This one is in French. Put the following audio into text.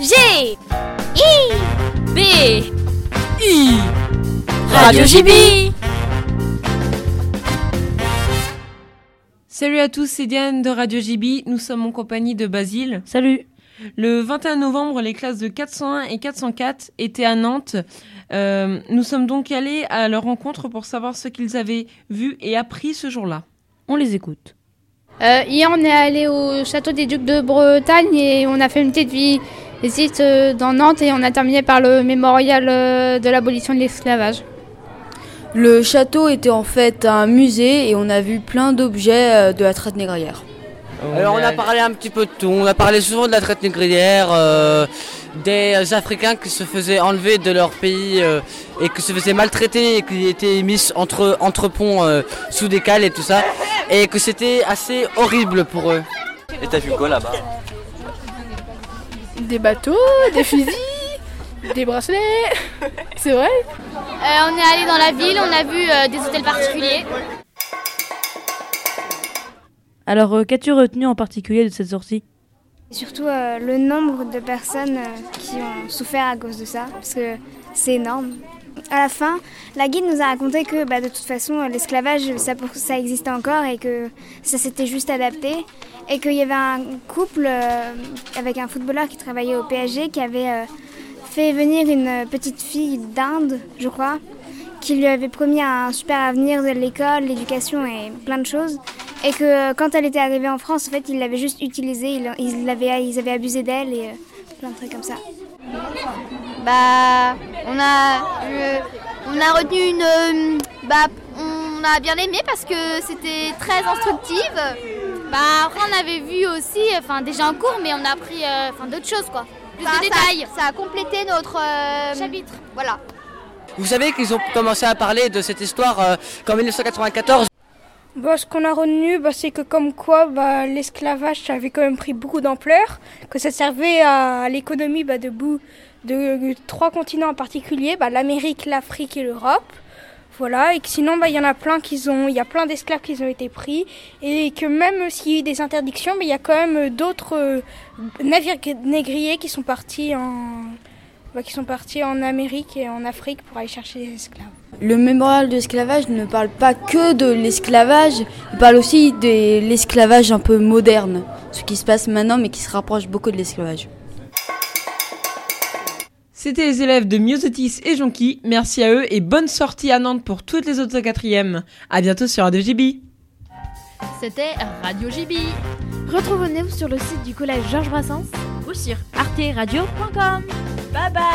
G I B I Radio JB Salut à tous, c'est Diane de Radio JB. Nous sommes en compagnie de Basile. Salut. Le 21 novembre, les classes de 401 et 404 étaient à Nantes. Euh, nous sommes donc allés à leur rencontre pour savoir ce qu'ils avaient vu et appris ce jour-là. On les écoute. Euh, hier, on est allé au château des Ducs de Bretagne et on a fait une petite visite euh, dans Nantes et on a terminé par le mémorial euh, de l'abolition de l'esclavage. Le château était en fait un musée et on a vu plein d'objets euh, de la traite négrière. Alors on a parlé un petit peu de tout. On a parlé souvent de la traite négrière, euh, des Africains qui se faisaient enlever de leur pays euh, et qui se faisaient maltraiter et qui étaient mis entre, entre ponts euh, sous des cales et tout ça. Et que c'était assez horrible pour eux. Et t'as vu quoi là-bas? Des bateaux, des fusils, des bracelets. C'est vrai Euh, On est allé dans la ville, on a vu euh, des hôtels particuliers. Alors, euh, qu'as-tu retenu en particulier de cette sortie? Surtout euh, le nombre de personnes euh, qui ont souffert à cause de ça, parce que c'est énorme. À la fin, la guide nous a raconté que bah, de toute façon, l'esclavage, ça, existait encore et que ça s'était juste adapté. Et qu'il y avait un couple euh, avec un footballeur qui travaillait au PSG qui avait euh, fait venir une petite fille d'Inde, je crois, qui lui avait promis un super avenir de l'école, l'éducation et plein de choses. Et que euh, quand elle était arrivée en France, en fait, ils l'avaient juste utilisée, ils, ils, avaient abusé d'elle plein de trucs comme ça. Bah, on a, euh, on a retenu une, euh, bah, on a bien aimé parce que c'était très instructive. Bah, après on avait vu aussi, enfin déjà en cours, mais on a appris, euh, enfin d'autres choses quoi, plus de détails. Ça, a complété notre chapitre. Voilà. Vous savez qu'ils ont commencé à parler de cette histoire euh, qu'en 1994, Bah, ce qu'on a retenu, bah, c'est que comme quoi bah, l'esclavage avait quand même pris beaucoup d'ampleur, que ça servait à, l'économie bah, de, bout, de, trois continents en particulier, bah, l'Amérique, l'Afrique et l'Europe. Voilà, et que sinon bah, il y en a plein qui ont, il y a plein d'esclaves qui ont été pris, et que même s'il y a eu des interdictions, il y a quand même d'autres euh, navires négriers qui sont partis en, bah, qui sont partis en Amérique et en Afrique pour aller chercher des esclaves. Le mémorial de l'esclavage ne parle pas que de l'esclavage, il parle aussi de l'esclavage un peu moderne, ce qui se passe maintenant mais qui se rapproche beaucoup de l'esclavage. C'était les élèves de Myosotis et Jonki. Merci à eux et bonne sortie à Nantes pour toutes les autres quatrièmes. À bientôt sur Radio JB. C'était Radio JB. Retrouvez-nous sur le site du collège Georges Brassens Ou sur arteradio.com. Bye bye